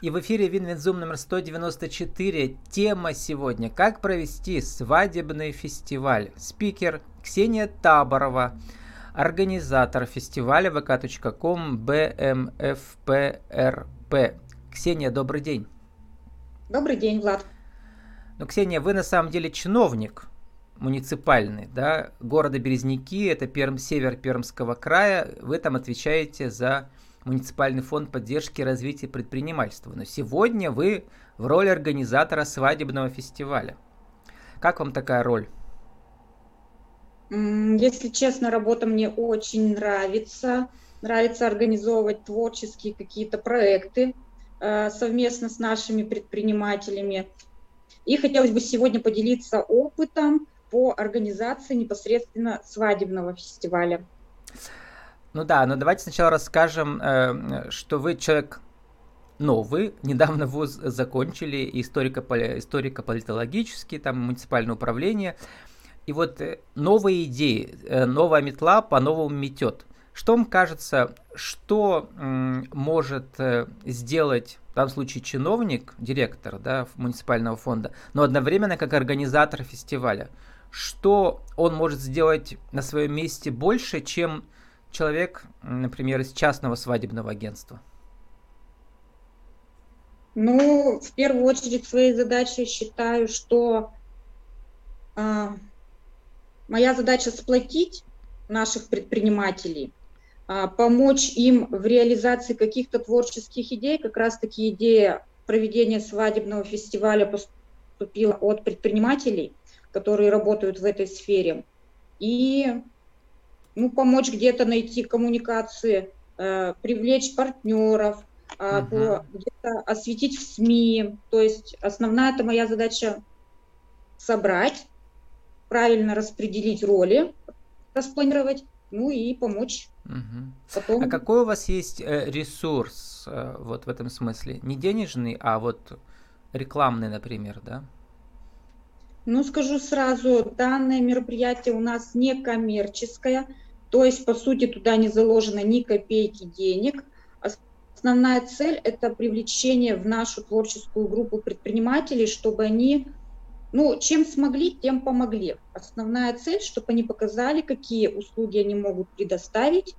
И в эфире Win-Win Zoom номер 194. Тема сегодня «Как провести свадебный фестиваль». Спикер Ксения Таборова, организатор фестиваля vk.com BMFPRP. Ксения, добрый день. Добрый день, Влад. Ну, Ксения, вы на самом деле чиновник муниципальный, да, города Березники, это Перм, север Пермского края, вы там отвечаете за муниципальный фонд поддержки развития предпринимательства. Но сегодня вы в роли организатора свадебного фестиваля. Как вам такая роль? Если честно, работа мне очень нравится. Нравится организовывать творческие какие-то проекты э, совместно с нашими предпринимателями. И хотелось бы сегодня поделиться опытом по организации непосредственно свадебного фестиваля. Ну да, но давайте сначала расскажем, э, что вы человек новый, недавно вуз закончили, историко-политологический, историко там муниципальное управление. И вот э, новые идеи, э, новая метла по-новому метет. Что вам кажется, что может сделать в данном случае чиновник, директор да, муниципального фонда, но одновременно как организатор фестиваля? Что он может сделать на своем месте больше, чем человек, например, из частного свадебного агентства? Ну, в первую очередь своей задачей считаю, что э, моя задача сплотить наших предпринимателей, э, помочь им в реализации каких-то творческих идей. Как раз-таки идея проведения свадебного фестиваля поступила от предпринимателей, которые работают в этой сфере. И ну, помочь где-то найти коммуникации, э, привлечь партнеров, э, угу. где-то осветить в СМИ. То есть основная это моя задача собрать, правильно распределить роли, распланировать, ну и помочь. Угу. Потом... А какой у вас есть э, ресурс э, вот в этом смысле? Не денежный, а вот рекламный, например, да? Ну, скажу сразу, данное мероприятие у нас не коммерческое, то есть, по сути, туда не заложено ни копейки денег. Основная цель – это привлечение в нашу творческую группу предпринимателей, чтобы они, ну, чем смогли, тем помогли. Основная цель, чтобы они показали, какие услуги они могут предоставить.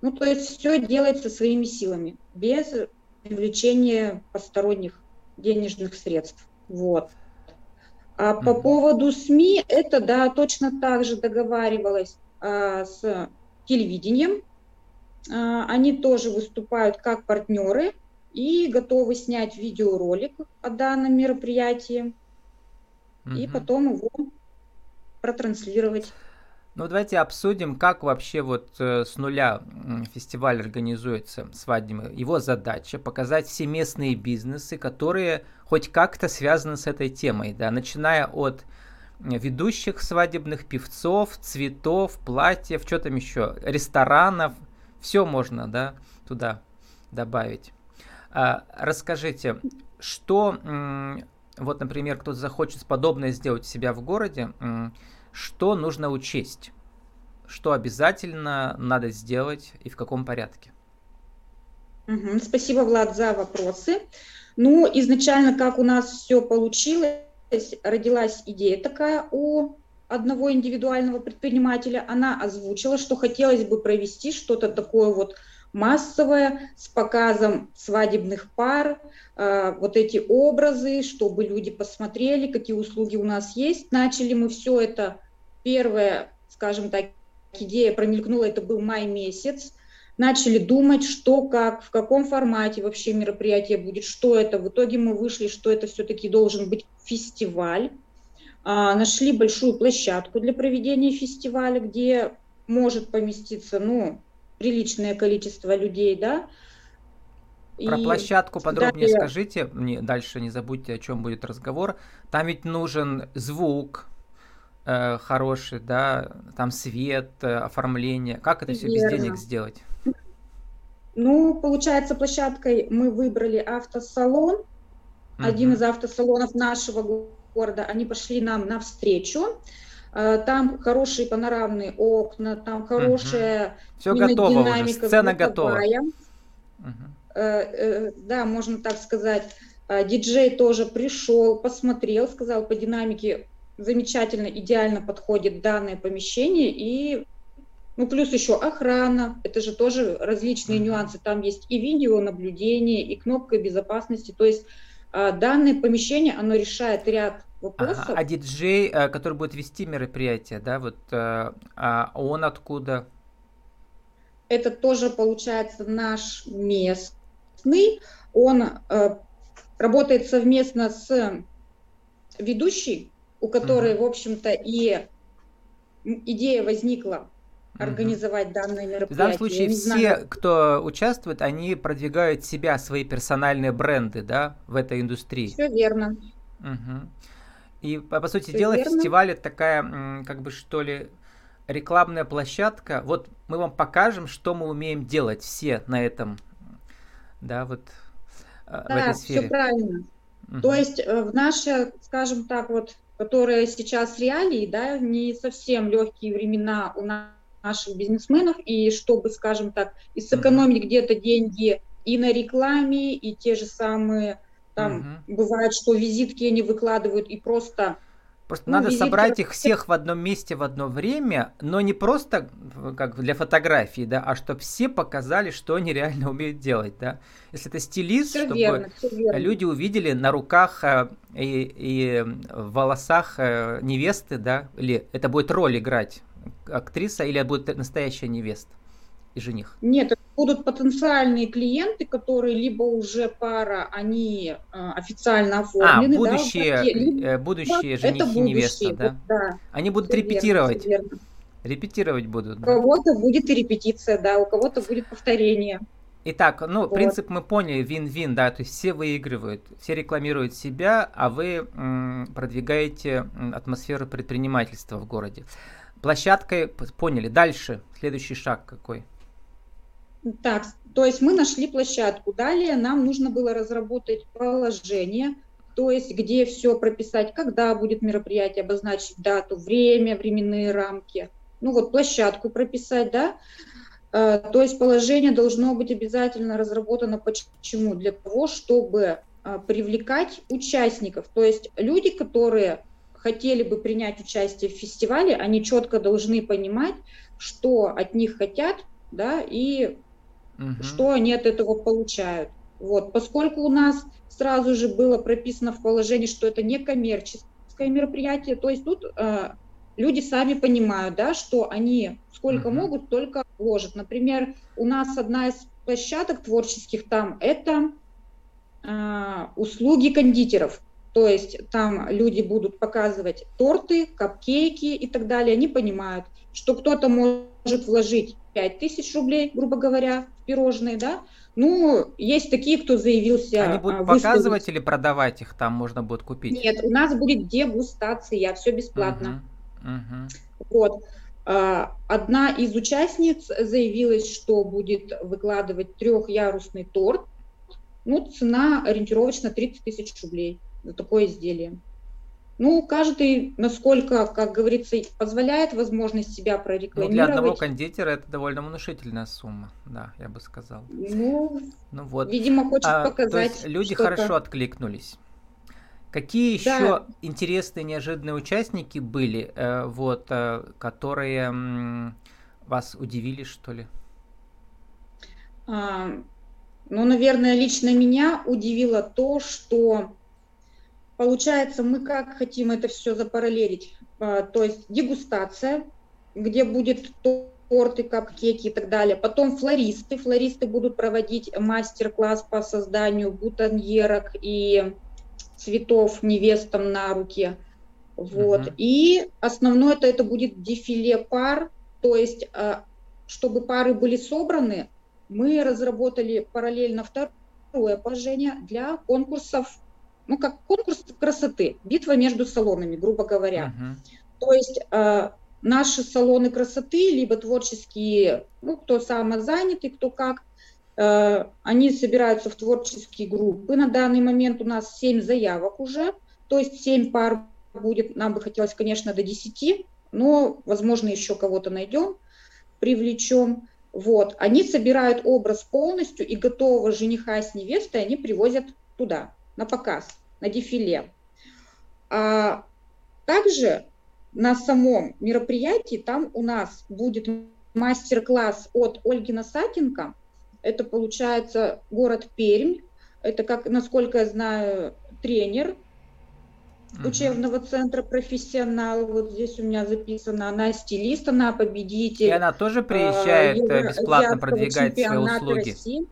Ну, то есть все делается своими силами, без привлечения посторонних денежных средств. Вот. А по поводу СМИ, это, да, точно так же договаривалась а, с телевидением. А, они тоже выступают как партнеры и готовы снять видеоролик о данном мероприятии угу. и потом его протранслировать. Ну, давайте обсудим, как вообще вот э, с нуля фестиваль организуется свадебный. Его задача показать все местные бизнесы, которые хоть как-то связаны с этой темой, да, начиная от ведущих свадебных певцов, цветов, платьев, что там еще, ресторанов, все можно, да, туда добавить. А, расскажите, что, вот, например, кто-то захочет подобное сделать у себя в городе, что нужно учесть? Что обязательно надо сделать и в каком порядке? Спасибо, Влад, за вопросы. Ну, изначально, как у нас все получилось, родилась идея такая у одного индивидуального предпринимателя. Она озвучила, что хотелось бы провести что-то такое вот массовое с показом свадебных пар, э, вот эти образы, чтобы люди посмотрели, какие услуги у нас есть. Начали мы все это первая, скажем так, идея промелькнула, это был май месяц. Начали думать, что, как, в каком формате вообще мероприятие будет, что это. В итоге мы вышли, что это все-таки должен быть фестиваль. А, нашли большую площадку для проведения фестиваля, где может поместиться, ну, приличное количество людей, да. Про и площадку подробнее далее... скажите, мне дальше не забудьте, о чем будет разговор. Там ведь нужен звук, э, хороший, да, там свет, э, оформление. Как это все без денег сделать? Ну, получается, площадкой мы выбрали автосалон, угу. один из автосалонов нашего города. Они пошли нам навстречу. Э, там хорошие панорамные окна, там хорошая угу. Все готово уже, сцена готова. Угу. да, можно так сказать, диджей тоже пришел, посмотрел, сказал по динамике, замечательно, идеально подходит данное помещение, и ну, плюс еще охрана, это же тоже различные нюансы. Там есть и видеонаблюдение, и кнопка безопасности. То есть а, данное помещение, оно решает ряд вопросов. Ага. А диджей, э, который будет вести мероприятие, да, вот э, а он откуда? Это тоже получается наш местный. Он э, работает совместно с ведущей, у которой, uh в общем-то, и идея возникла организовать данное мероприятие. В данном случае все, знаю. кто участвует, они продвигают себя, свои персональные бренды, да, в этой индустрии. Все верно. Угу. И, по сути Все дела, верно. фестиваль это такая, как бы, что ли, рекламная площадка. Вот мы вам покажем, что мы умеем делать все на этом, да, вот да, в этой сфере. все правильно. Угу. То есть э, в наши, скажем так, вот, которые сейчас реалии, да, не совсем легкие времена у нас наших бизнесменов, и чтобы, скажем так, и сэкономить uh-huh. где-то деньги и на рекламе, и те же самые, там, uh-huh. бывает, что визитки они выкладывают, и просто... Просто ну, надо визитки... собрать их всех в одном месте в одно время, но не просто как для фотографии, да, а чтобы все показали, что они реально умеют делать, да. Если это стилист, все чтобы верно, верно. люди увидели на руках э, и, и в волосах э, невесты, да, или это будет роль играть актриса или будет настоящая невеста и жених? Нет, это будут потенциальные клиенты, которые либо уже пара, они э, официально оформлены. А, будущие, да, либо, э, будущие женихи и невеста, да? да? Они будут все репетировать. Верно, верно. Репетировать будут. У кого-то будет и репетиция, да, у кого-то будет повторение. Итак, ну, вот. принцип мы поняли, вин-вин, да, то есть все выигрывают, все рекламируют себя, а вы м, продвигаете атмосферу предпринимательства в городе. Площадкой поняли. Дальше следующий шаг какой? Так, то есть мы нашли площадку. Далее нам нужно было разработать положение, то есть где все прописать, когда будет мероприятие, обозначить дату, время, временные рамки. Ну вот площадку прописать, да. Э, то есть положение должно быть обязательно разработано почему? Для того, чтобы э, привлекать участников, то есть люди, которые хотели бы принять участие в фестивале, они четко должны понимать, что от них хотят, да, и угу. что они от этого получают. Вот, поскольку у нас сразу же было прописано в положении, что это не коммерческое мероприятие, то есть тут э, люди сами понимают, да, что они сколько угу. могут, только вложат. Например, у нас одна из площадок творческих там это э, услуги кондитеров. То есть там люди будут показывать торты, капкейки и так далее. Они понимают, что кто-то может вложить 5000 рублей, грубо говоря, в пирожные, да, ну, есть такие, кто заявился. Они будут а, выставить. показывать или продавать их там можно будет купить? Нет, у нас будет дегустация, все бесплатно. Uh-huh, uh-huh. Вот. А, одна из участниц заявилась, что будет выкладывать трехярусный торт. Ну, цена ориентировочно 30 тысяч рублей за такое изделие. Ну, каждый, насколько, как говорится, позволяет возможность себя прорекламировать. Ну, для одного кондитера это довольно внушительная сумма, да, я бы сказал. Ну, ну вот. видимо, хочет а, показать. То есть люди хорошо откликнулись. Какие да. еще интересные, неожиданные участники были, э, вот, э, которые вас удивили, что ли? А, ну, наверное, лично меня удивило то, что Получается, мы как хотим это все запараллелить? А, то есть дегустация, где будет торты, капкеки и так далее. Потом флористы. Флористы будут проводить мастер-класс по созданию бутоньерок и цветов невестам на руке. Вот. Uh-huh. И основное это, это будет дефиле пар, то есть а, чтобы пары были собраны, мы разработали параллельно второе положение для конкурсов ну, как конкурс красоты, битва между салонами, грубо говоря. Uh-huh. То есть э, наши салоны красоты, либо творческие, ну, кто самозанятый, кто как, э, они собираются в творческие группы. На данный момент у нас 7 заявок уже, то есть 7 пар будет, нам бы хотелось, конечно, до 10, но, возможно, еще кого-то найдем, привлечем. Вот, они собирают образ полностью и готового жениха с невестой они привозят туда, на показ, на дефиле. А также на самом мероприятии там у нас будет мастер-класс от Ольги Насатенко. Это получается город Пермь. Это, как, насколько я знаю, тренер учебного центра профессионал. Вот здесь у меня записано. Она стилист, она победитель. И она тоже приезжает э, бесплатно продвигать свои услуги. России.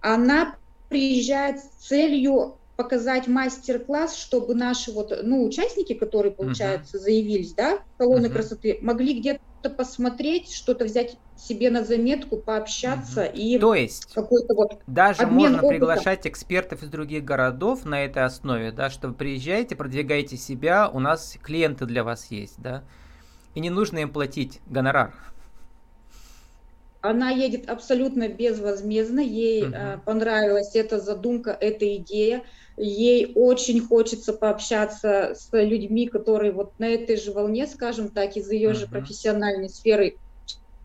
Она приезжает с целью показать мастер-класс, чтобы наши вот, ну, участники, которые, получается, uh-huh. заявились, да, салоны uh-huh. красоты, могли где-то посмотреть, что-то взять себе на заметку, пообщаться uh-huh. и То есть какой-то вот даже можно опытом. приглашать экспертов из других городов на этой основе, да, что вы приезжаете, продвигаете себя, у нас клиенты для вас есть, да, и не нужно им платить гонорар. Она едет абсолютно безвозмездно, ей uh-huh. понравилась эта задумка, эта идея ей очень хочется пообщаться с людьми, которые вот на этой же волне, скажем так, из ее uh-huh. же профессиональной сферы,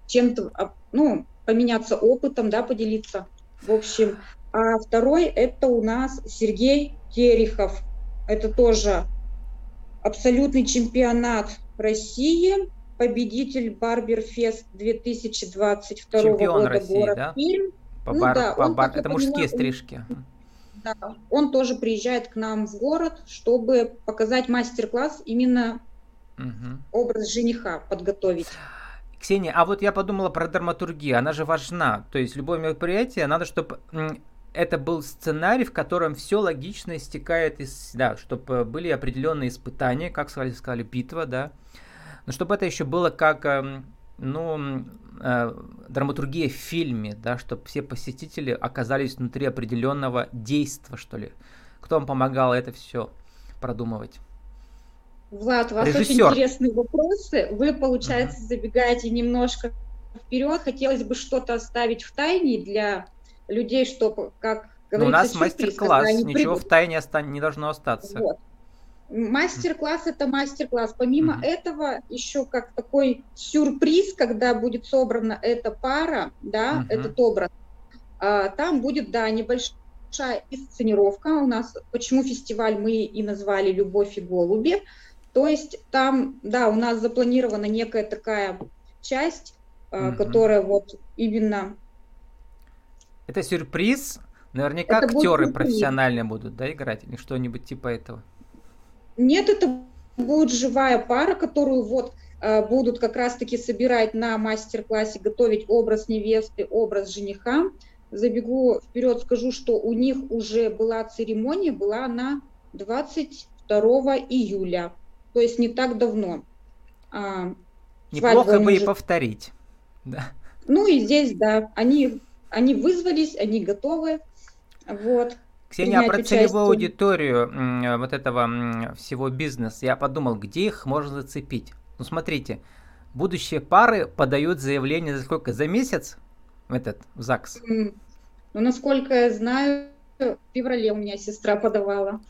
чем-то, а, ну, поменяться опытом, да, поделиться. В общем, а второй это у нас Сергей Терехов. Это тоже абсолютный чемпионат России, победитель Барберфест 2022 Чемпион года России, город да? Фильм. По ну, бар, да, по бар... Это мужские стрижки. Да, он тоже приезжает к нам в город, чтобы показать мастер-класс именно угу. образ жениха подготовить. Ксения, а вот я подумала про драматургию, она же важна. То есть любое мероприятие, надо, чтобы это был сценарий, в котором все логично истекает из, да, чтобы были определенные испытания, как сказали, сказали битва, да, но чтобы это еще было как эм, ну, э, драматургия в фильме, да, чтобы все посетители оказались внутри определенного действия, что ли. Кто вам помогал это все продумывать? Влад, у вас Режиссер. очень интересные вопросы. Вы, получается, uh-huh. забегаете немножко вперед. Хотелось бы что-то оставить в тайне для людей, чтобы, как говорится, Но у нас мастер-класс, ничего в тайне не должно остаться. Вот. Мастер-класс это мастер-класс. Помимо mm-hmm. этого, еще как такой сюрприз, когда будет собрана эта пара, да, mm-hmm. этот образ, а, там будет, да, небольшая инсценировка. У нас, почему фестиваль мы и назвали «Любовь и голуби». То есть там, да, у нас запланирована некая такая часть, mm-hmm. которая вот именно... Это сюрприз? Наверняка это актеры профессиональные будут, да, играть или что-нибудь типа этого? Нет, это будет живая пара, которую вот э, будут как раз-таки собирать на мастер-классе, готовить образ невесты, образ жениха. Забегу вперед, скажу, что у них уже была церемония, была на 22 июля, то есть не так давно. А, Неплохо бы и повторить. Да. Ну и здесь, да, они, они вызвались, они готовы. Вот. Ксения, а про целевую аудиторию вот этого всего бизнеса, я подумал, где их можно зацепить? Ну, смотрите, будущие пары подают заявление за сколько? За месяц этот, в ЗАГС? Ну, насколько я знаю, в феврале у меня сестра подавала.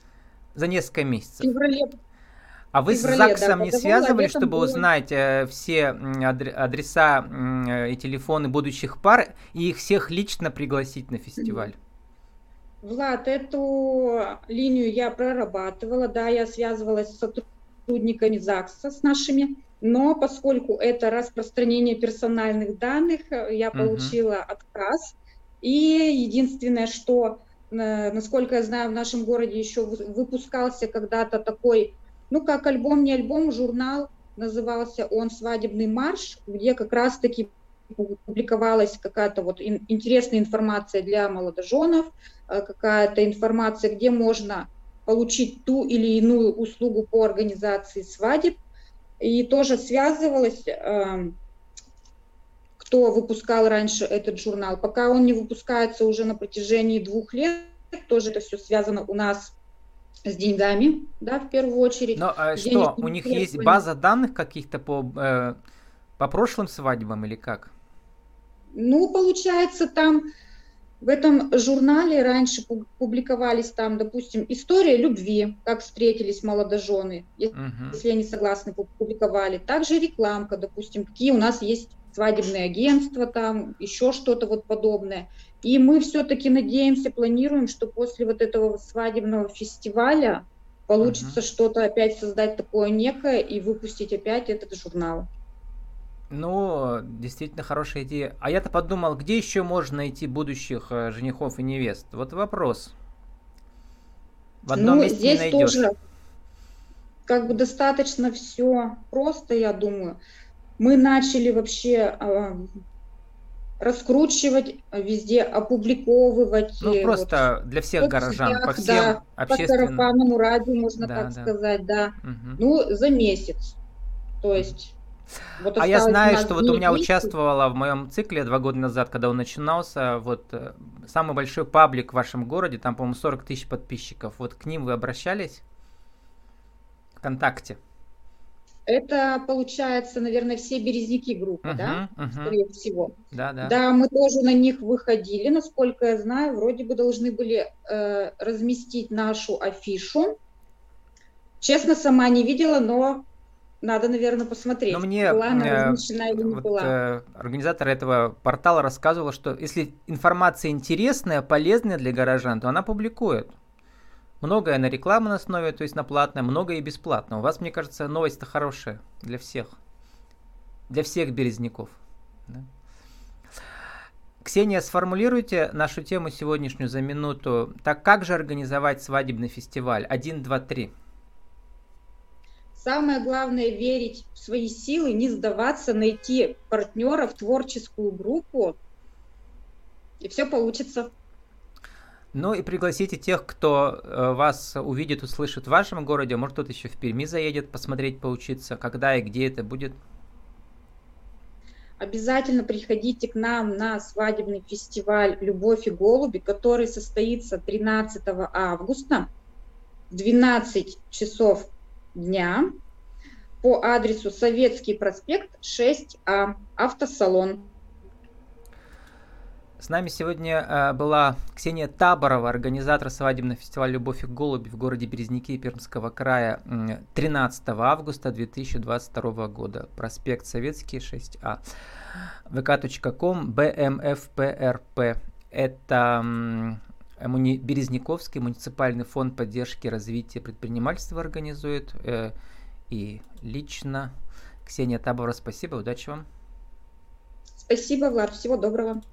За несколько месяцев? В феврале. А вы феврале, с ЗАГСом да, не связывали, чтобы было... узнать э, все адреса э, и телефоны будущих пар и их всех лично пригласить на фестиваль? Влад, эту линию я прорабатывала, да, я связывалась с сотрудниками ЗАГСа, с нашими, но поскольку это распространение персональных данных, я получила uh-huh. отказ. И единственное, что, э, насколько я знаю, в нашем городе еще выпускался когда-то такой, ну как альбом, не альбом, журнал, назывался он «Свадебный марш», где как раз-таки публиковалась какая-то вот интересная информация для молодоженов, э, какая-то информация, где можно получить ту или иную услугу по организации свадеб. И тоже связывалась, эм, кто выпускал раньше этот журнал. Пока он не выпускается уже на протяжении двух лет, тоже это все связано у нас с деньгами, да, в первую очередь. Но а что, у них есть база данных каких-то по, э, по прошлым свадьбам или как? Ну, получается, там в этом журнале раньше публиковались там, допустим, история любви, как встретились молодожены, если, uh-huh. они согласны, публиковали. Также рекламка, допустим, какие у нас есть свадебные агентства, там еще что-то вот подобное. И мы все-таки надеемся, планируем, что после вот этого свадебного фестиваля получится uh-huh. что-то опять создать такое некое и выпустить опять этот журнал. Ну, действительно хорошая идея. А я-то подумал, где еще можно найти будущих э, женихов и невест? Вот вопрос. В одном ну, месте здесь не найдешь. тоже как бы достаточно все просто, я думаю. Мы начали вообще э, раскручивать, везде опубликовывать. Ну, просто вот, для всех горожан, по всем да, общественным... По сарафанному радио, можно да, так да. сказать, да. Угу. Ну, за месяц. То есть... Вот а я знаю, что вот у меня участвовала в моем цикле два года назад, когда он начинался, вот э, самый большой паблик в вашем городе, там, по-моему, 40 тысяч подписчиков. Вот к ним вы обращались? ВКонтакте. Это получается, наверное, все березники группы, uh-huh, да, uh-huh. скорее всего. Да, да. Да, мы тоже на них выходили, насколько я знаю, вроде бы должны были э, разместить нашу афишу. Честно, сама не видела, но надо, наверное, посмотреть, но мне, была она э, размещена или не вот, была. Э, организатор этого портала рассказывала, что если информация интересная, полезная для горожан, то она публикует. Многое на рекламной основе, то есть на платное, многое и бесплатно. У вас, мне кажется, новость-то хорошая для всех. Для всех березняков. Да? Ксения, сформулируйте нашу тему сегодняшнюю за минуту. Так как же организовать свадебный фестиваль? Один, два, три. Самое главное верить в свои силы, не сдаваться, найти партнеров, творческую группу, и все получится. Ну и пригласите тех, кто э, вас увидит, услышит в вашем городе. Может, кто-то еще в Перми заедет посмотреть, поучиться. Когда и где это будет? Обязательно приходите к нам на свадебный фестиваль «Любовь и голуби», который состоится 13 августа в 12 часов дня по адресу Советский проспект 6А, автосалон. С нами сегодня э, была Ксения Таборова, организатор свадебного фестиваля «Любовь и голуби» в городе Березники Пермского края 13 августа 2022 года. Проспект Советский, 6А. vk.com bmfprp. Это муни, Березниковский муниципальный фонд поддержки развития предпринимательства организует. Э, и лично Ксения Таборова, спасибо, удачи вам. Спасибо, Влад, всего доброго.